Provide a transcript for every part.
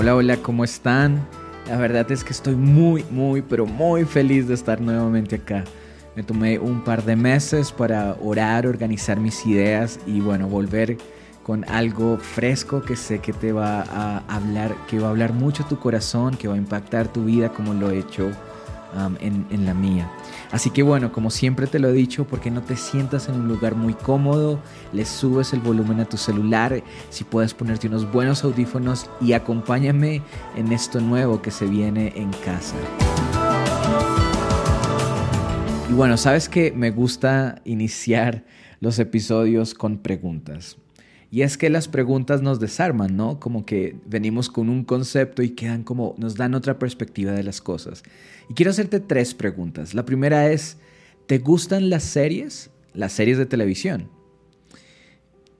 Hola, hola, ¿cómo están? La verdad es que estoy muy, muy, pero muy feliz de estar nuevamente acá. Me tomé un par de meses para orar, organizar mis ideas y bueno, volver con algo fresco que sé que te va a hablar, que va a hablar mucho tu corazón, que va a impactar tu vida como lo he hecho en la mía. Así que bueno, como siempre te lo he dicho, porque no te sientas en un lugar muy cómodo, le subes el volumen a tu celular, si puedes ponerte unos buenos audífonos y acompáñame en esto nuevo que se viene en casa. Y bueno, sabes que me gusta iniciar los episodios con preguntas. Y es que las preguntas nos desarman, ¿no? Como que venimos con un concepto y quedan como, nos dan otra perspectiva de las cosas. Y quiero hacerte tres preguntas. La primera es, ¿te gustan las series? Las series de televisión.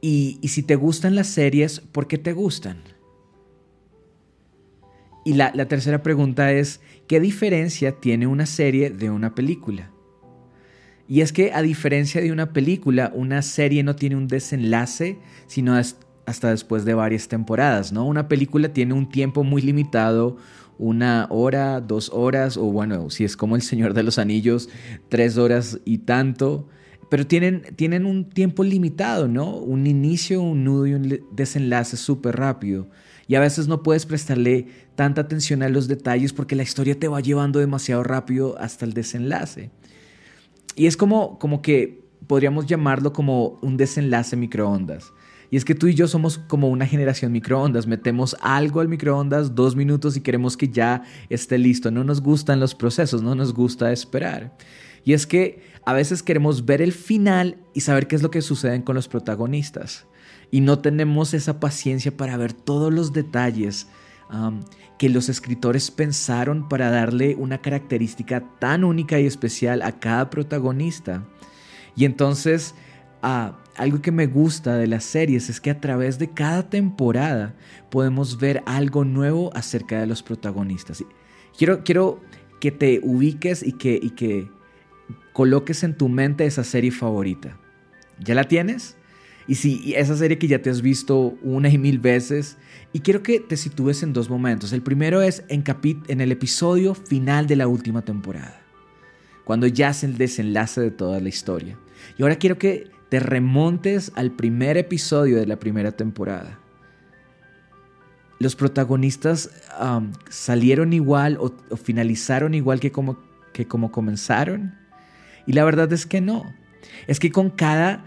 Y, si te gustan las series, ¿por qué te gustan? Y la, tercera pregunta es, ¿qué diferencia tiene una serie de una película? Y es que a diferencia de una película, una serie no tiene un desenlace, sino hasta después de varias temporadas, ¿no? Una película tiene un tiempo muy limitado, una hora, dos horas, o bueno, si es como El Señor de los Anillos, tres horas y tanto. Pero tienen, tienen un tiempo limitado, ¿no? Un inicio, un nudo y un desenlace súper rápido. Y a veces no puedes prestarle tanta atención a los detalles porque la historia te va llevando demasiado rápido hasta el desenlace. Y es como, como que podríamos llamarlo como un desenlace microondas. Y es que tú y yo somos como una generación microondas. Metemos algo al microondas, dos minutos y queremos que ya esté listo. No nos gustan los procesos, no nos gusta esperar. Y es que a veces queremos ver el final y saber qué es lo que sucede con los protagonistas. Y no tenemos esa paciencia para ver todos los detalles que los escritores pensaron para darle una característica tan única y especial a cada protagonista. Y entonces, algo que me gusta de las series es que a través de cada temporada podemos ver algo nuevo acerca de los protagonistas. Quiero, quiero que te ubiques y que, y que coloques en tu mente esa serie favorita. ¿Ya la tienes? Y si esa serie que ya te has visto una y mil veces, y quiero que te sitúes en dos momentos. El primero es en, el episodio final de la última temporada, cuando ya es el desenlace de toda la historia. Y ahora quiero que te remontes al primer episodio de la primera temporada. Los protagonistas salieron igual o, o, finalizaron igual que como, que como comenzaron. Y la verdad es que no. Es que con cada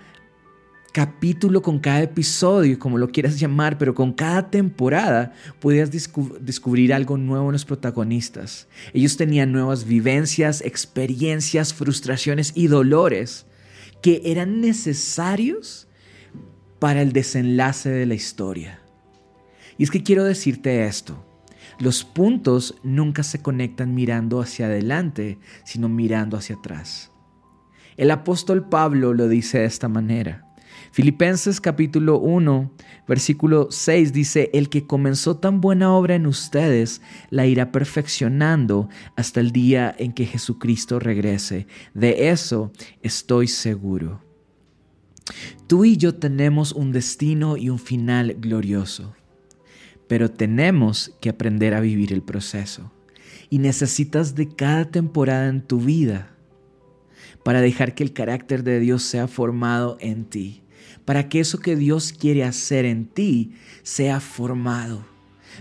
capítulo, con cada episodio, como lo quieras llamar, pero con cada temporada podías descubrir algo nuevo en los protagonistas. Ellos tenían nuevas vivencias, experiencias, frustraciones y dolores que eran necesarios para el desenlace de la historia. Y es que quiero decirte esto. Los puntos nunca se conectan mirando hacia adelante, sino mirando hacia atrás. El apóstol Pablo lo dice de esta manera. Filipenses capítulo 1, versículo 6 dice, el que comenzó tan buena obra en ustedes la irá perfeccionando hasta el día en que Jesucristo regrese. De eso estoy seguro. Tú y yo tenemos un destino y un final glorioso, pero tenemos que aprender a vivir el proceso. Y necesitas de cada temporada en tu vida para dejar que el carácter de Dios sea formado en ti para que eso que Dios quiere hacer en ti sea formado.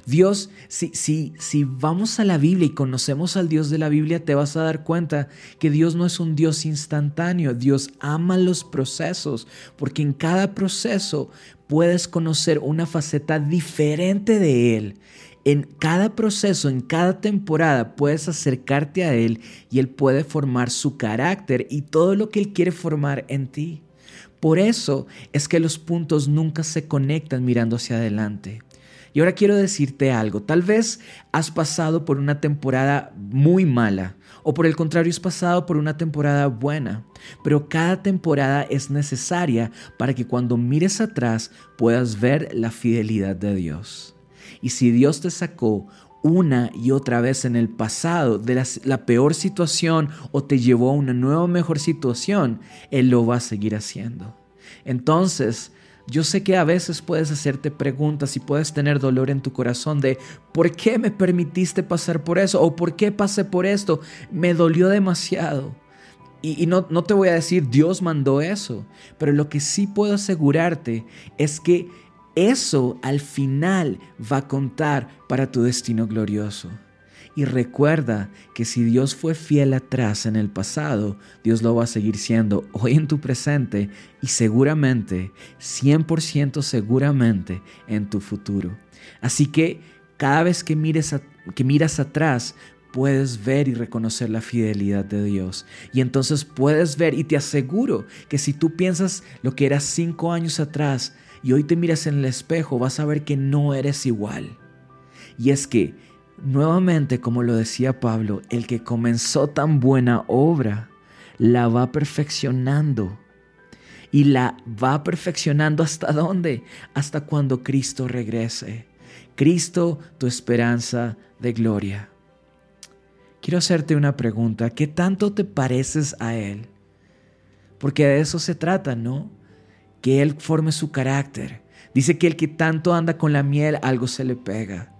Dios, si, si, si vamos a la Biblia y conocemos al Dios de la Biblia, te vas a dar cuenta que Dios no es un Dios instantáneo. Dios ama los procesos, porque en cada proceso puedes conocer una faceta diferente de Él. En cada proceso, en cada temporada, puedes acercarte a Él y Él puede formar su carácter y todo lo que Él quiere formar en ti. Por eso es que los puntos nunca se conectan mirando hacia adelante. Y ahora quiero decirte algo, tal vez has pasado por una temporada muy mala o por el contrario has pasado por una temporada buena, pero cada temporada es necesaria para que cuando mires atrás puedas ver la fidelidad de Dios. Y si Dios te sacó una y otra vez en el pasado de la, peor situación o te llevó a una nueva mejor situación, Él lo va a seguir haciendo. Entonces, Yo sé que a veces puedes hacerte preguntas y puedes tener dolor en tu corazón de ¿por qué me permitiste pasar por eso? ¿O por qué pasé por esto? Me dolió demasiado. Y, no, no te voy a decir Dios mandó eso, pero lo que sí puedo asegurarte es que eso al final va a contar para tu destino glorioso. Y recuerda que si Dios fue fiel atrás en el pasado, Dios lo va a seguir siendo hoy en tu presente y seguramente, 100% seguramente en tu futuro. Así que cada vez que, mires que miras atrás, puedes ver y reconocer la fidelidad de Dios. Y entonces puedes ver y te aseguro que si tú piensas lo que eras cinco años atrás y hoy te miras en el espejo, vas a ver que no eres igual. Y es que Nuevamente, como lo decía Pablo, el que comenzó tan buena obra, la va perfeccionando. Y la va perfeccionando hasta dónde? Hasta cuando Cristo regrese. Cristo, tu esperanza de gloria. Quiero hacerte una pregunta. ¿Qué tanto te pareces a Él? Porque de eso se trata, ¿no? Que Él forme su carácter. Dice que el que tanto anda con la miel, algo se le pega.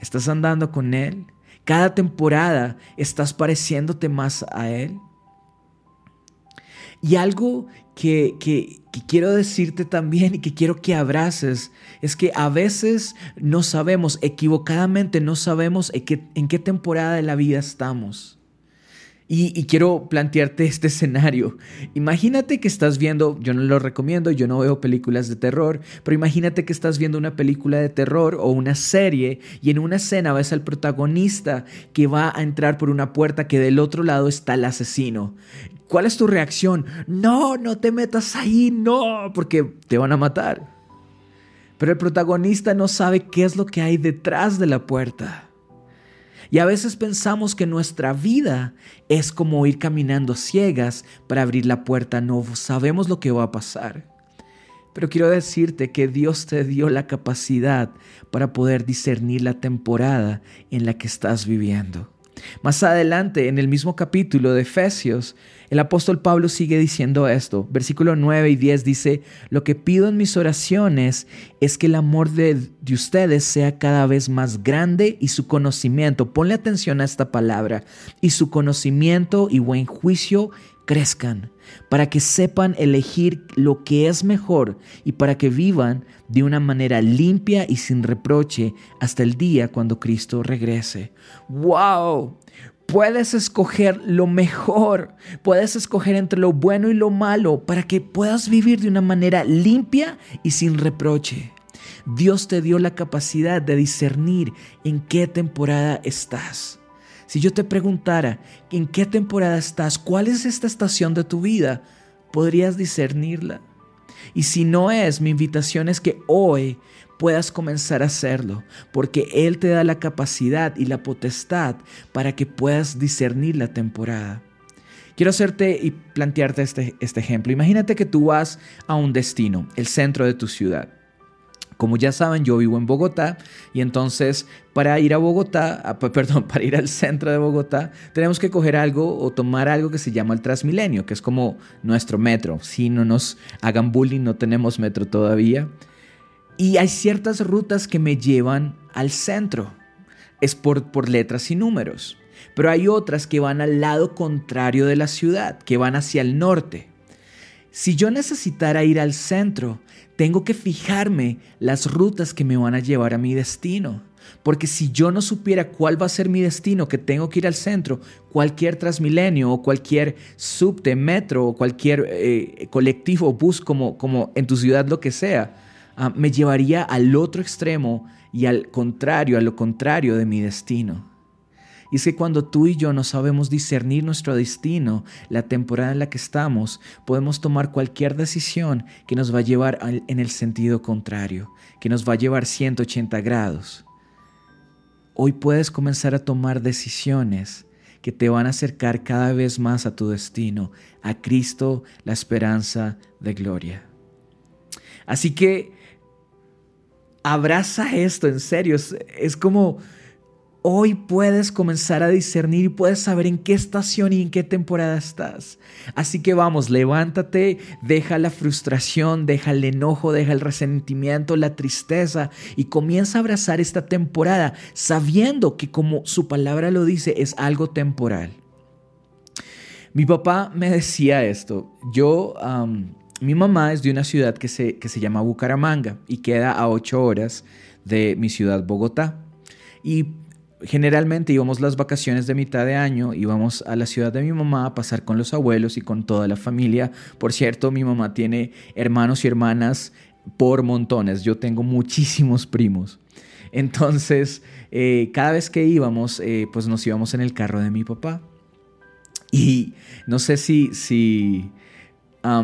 ¿Estás andando con Él? Cada temporada estás pareciéndote más a Él. Y algo que, quiero decirte también y que quiero que abraces es que a veces no sabemos, equivocadamente no sabemos en qué temporada de la vida estamos. Y, quiero plantearte este escenario. Imagínate que estás viendo, yo no lo recomiendo, yo no veo películas de terror, pero imagínate que estás viendo una película de terror o una serie y en una escena ves al protagonista que va a entrar por una puerta que del otro lado está el asesino. ¿Cuál es tu reacción? No, no te metas ahí, no, porque te van a matar. Pero el protagonista no sabe qué es lo que hay detrás de la puerta. Y a veces pensamos que nuestra vida es como ir caminando ciegas para abrir la puerta, no sabemos lo que va a pasar. Pero quiero decirte que Dios te dio la capacidad para poder discernir la temporada en la que estás viviendo. Más adelante, en el mismo capítulo de Efesios, el apóstol Pablo sigue diciendo esto. Versículo 9 y 10 dice, lo que pido en mis oraciones es que el amor de, de, ustedes sea cada vez más grande y su conocimiento, ponle atención a esta palabra, y su conocimiento y buen juicio crezcan, para que sepan elegir lo que es mejor y para que vivan de una manera limpia y sin reproche hasta el día cuando Cristo regrese. ¡Wow! Puedes escoger lo mejor, puedes escoger entre lo bueno y lo malo para que puedas vivir de una manera limpia y sin reproche. Dios te dio la capacidad de discernir en qué temporada estás. Si yo te preguntara en qué temporada estás, cuál es esta estación de tu vida, podrías discernirla. Y si no es, mi invitación es que hoy puedas comenzar a hacerlo, porque Él te da la capacidad y la potestad para que puedas discernir la temporada. Quiero hacerte y plantearte este, este ejemplo. Imagínate que tú vas a un destino, el centro de tu ciudad. Como ya saben, yo vivo en Bogotá y entonces para ir a Bogotá, perdón, para ir al centro de Bogotá, tenemos que coger algo o tomar algo que se llama el Transmilenio, que es como nuestro metro. Si no nos hagan bullying, no tenemos metro todavía. Y hay ciertas rutas que me llevan al centro. Es por, por letras y números. Pero hay otras que van al lado contrario de la ciudad, que van hacia el norte. Si yo necesitara ir al centro, tengo que fijarme las rutas que me van a llevar a mi destino. Porque si yo no supiera cuál va a ser mi destino, que tengo que ir al centro, cualquier Transmilenio o cualquier subte, metro o cualquier eh, colectivo, bus, como, como en tu ciudad, lo que sea, ah, me llevaría al otro extremo y al contrario, a lo contrario de mi destino. Y es que cuando tú y yo no sabemos discernir nuestro destino, la temporada en la que estamos, podemos tomar cualquier decisión que nos va a llevar en el sentido contrario, que nos va a llevar 180 grados. Hoy puedes comenzar a tomar decisiones que te van a acercar cada vez más a tu destino, a Cristo, la esperanza de gloria. Así que abraza esto, en serio, es, como Hoy puedes comenzar a discernir y puedes saber en qué estación y en qué temporada estás. Así que vamos, levántate, deja la frustración, deja el enojo, deja el resentimiento, la tristeza y comienza a abrazar esta temporada sabiendo que como su palabra lo dice es algo temporal. Mi papá me decía esto. Yo, mi mamá es de una ciudad que se, que se llama Bucaramanga y queda a ocho horas de mi ciudad Bogotá. Y generalmente íbamos las vacaciones de mitad de año, íbamos a la ciudad de mi mamá a pasar con los abuelos y con toda la familia. Por cierto, mi mamá tiene hermanos y hermanas por montones. Yo tengo muchísimos primos. Entonces, eh, cada vez que íbamos, eh, pues nos íbamos en el carro de mi papá. Y no sé si, si,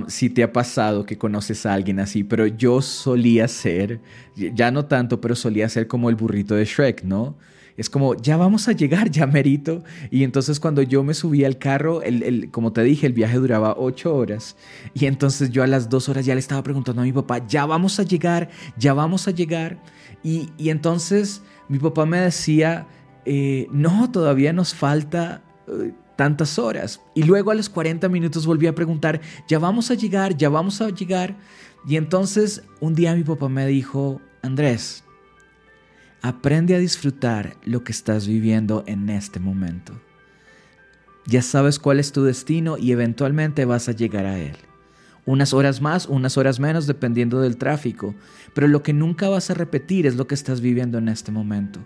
si te ha pasado que conoces a alguien así, pero yo solía ser, ya no tanto, pero solía ser como el burrito de Shrek, ¿no? Es como, ya vamos a llegar, ya merito. Y entonces cuando yo me subí al carro, el, como te dije, el viaje duraba ocho horas. Y entonces yo a las dos horas ya le estaba preguntando a mi papá, ya vamos a llegar, ya vamos a llegar. Y, entonces mi papá me decía, eh, no, todavía nos falta... Eh, tantas horas. Y luego a los 40 minutos volví a preguntar, ya vamos a llegar, ya vamos a llegar. Y entonces un día mi papá me dijo, Andrés, Aprende a disfrutar lo que estás viviendo en este momento. Ya sabes cuál es tu destino y eventualmente vas a llegar a él. Unas horas más, unas horas menos, dependiendo del tráfico. Pero lo que nunca vas a repetir es lo que estás viviendo en este momento.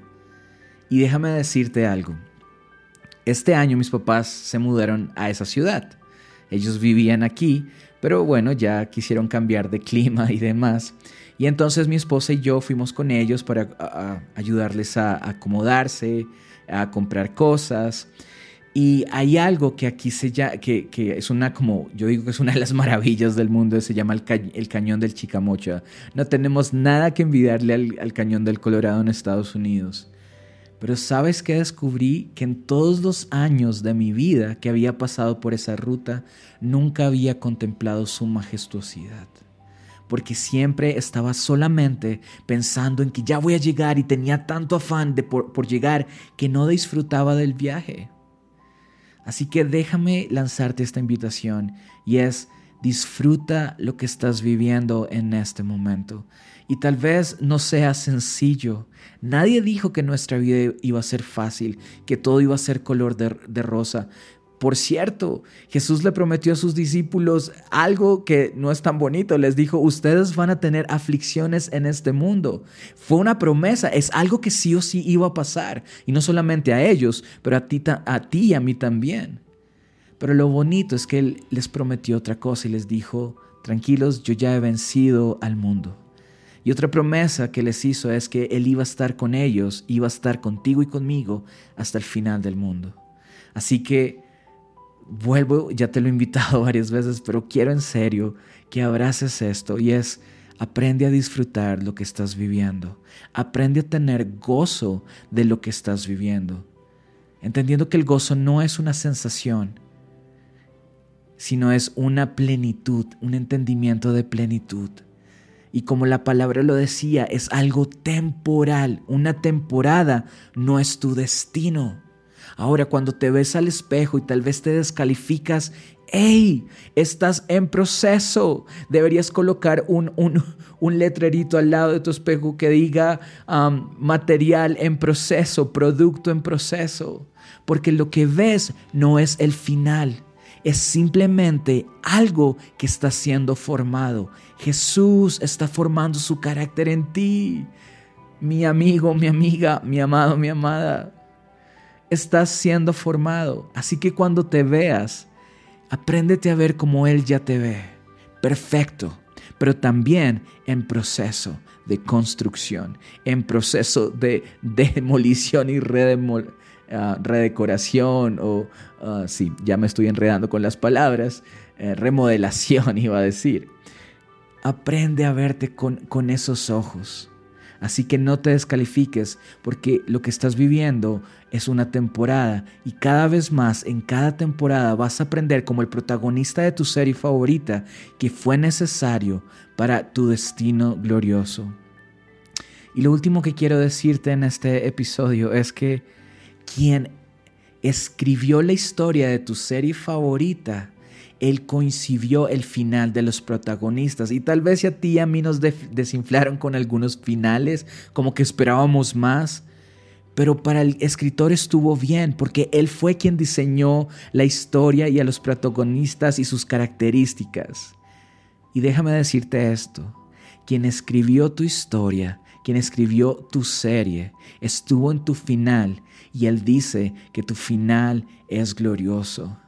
Y déjame decirte algo. Este año mis papás se mudaron a esa ciudad. Ellos vivían aquí, pero bueno, ya quisieron cambiar de clima y demás. Y entonces mi esposa y yo fuimos con ellos para ayudarles a, acomodarse, a comprar cosas. Y hay algo que aquí se llama, que, es una como, yo digo que es una de las maravillas del mundo, se llama el, cañón del Chicamocha. No tenemos nada que envidiarle al, al, cañón del Colorado en Estados Unidos. Pero sabes que descubrí que en todos los años de mi vida que había pasado por esa ruta, nunca había contemplado su majestuosidad porque siempre estaba solamente pensando en que ya voy a llegar y tenía tanto afán de por, por llegar que no disfrutaba del viaje. Así que déjame lanzarte esta invitación y es disfruta lo que estás viviendo en este momento. Y tal vez no sea sencillo. Nadie dijo que nuestra vida iba a ser fácil, que todo iba a ser color de, de rosa. Por cierto, Jesús le prometió a sus discípulos algo que no es tan bonito. Les dijo, ustedes van a tener aflicciones en este mundo. Fue una promesa, es algo que sí o sí iba a pasar. Y no solamente a ellos, pero a ti, a ti y a mí también. Pero lo bonito es que Él les prometió otra cosa y les dijo, tranquilos, yo ya he vencido al mundo. Y otra promesa que les hizo es que Él iba a estar con ellos, iba a estar contigo y conmigo hasta el final del mundo. Así que vuelvo, ya te lo he invitado varias veces, pero quiero en serio que abraces esto y es aprende a disfrutar lo que estás viviendo. Aprende a tener gozo de lo que estás viviendo. Entendiendo que el gozo no es una sensación, sino es una plenitud, un entendimiento de plenitud. Y como la palabra lo decía, es algo temporal. Una temporada no es tu destino. Ahora, cuando te ves al espejo y tal vez te descalificas, ¡Ey! Estás en proceso. Deberías colocar un, un, letrerito al lado de tu espejo que diga um, material en proceso, producto en proceso. Porque lo que ves no es el final, es simplemente algo que está siendo formado. Jesús está formando su carácter en ti. Mi amigo, mi amiga, mi amado, mi amada estás siendo formado. Así que cuando te veas, apréndete a ver como Él ya te ve. Perfecto, pero también en proceso de construcción, en proceso de demolición y ah, redecoración o, uh, sí, ya me estoy enredando con las palabras, eh, remodelación iba a decir. Aprende a verte con esos ojos. Así que no te descalifiques porque lo que estás viviendo es una temporada y cada vez más en cada temporada vas a aprender como el protagonista de tu serie favorita que fue necesario para tu destino glorioso. Y lo último que quiero decirte en este episodio es que quien escribió la historia de tu serie favorita, él coincidió el final de los protagonistas. Y tal vez a ti y a mí nos desinflaron con algunos finales, como que esperábamos más. Pero para el escritor estuvo bien, porque él fue quien diseñó la historia y a los protagonistas y sus características. Y déjame decirte esto, quien escribió tu historia, quien escribió tu serie, estuvo en tu final y él dice que tu final es glorioso.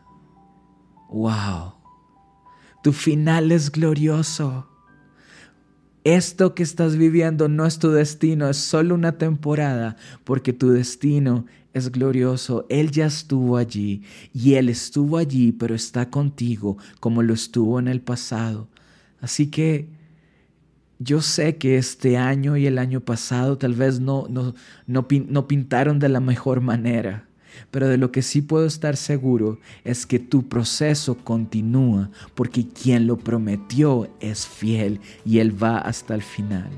¡Wow! Tu final es glorioso. Esto que estás viviendo no es tu destino, es solo una temporada, porque tu destino es glorioso. Él ya estuvo allí y Él estuvo allí, pero está contigo como lo estuvo en el pasado. Así que yo sé que este año y el año pasado tal vez no, no, no, pintaron de la mejor manera, pero de lo que sí puedo estar seguro es que tu proceso continúa porque quien lo prometió es fiel y Él va hasta el final.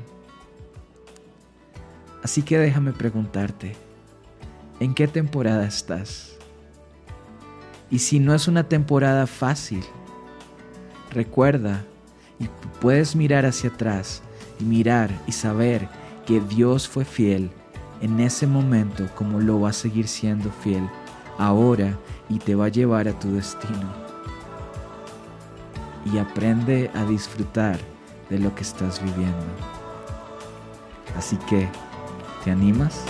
Así que déjame preguntarte, ¿en qué temporada estás? Y si no es una temporada fácil, recuerda y puedes mirar hacia atrás y mirar y saber que Dios fue fiel en ese momento como lo va a seguir siendo fiel ahora y te va a llevar a tu destino. Y aprende a disfrutar de lo que estás viviendo. Así que, ¿te animas?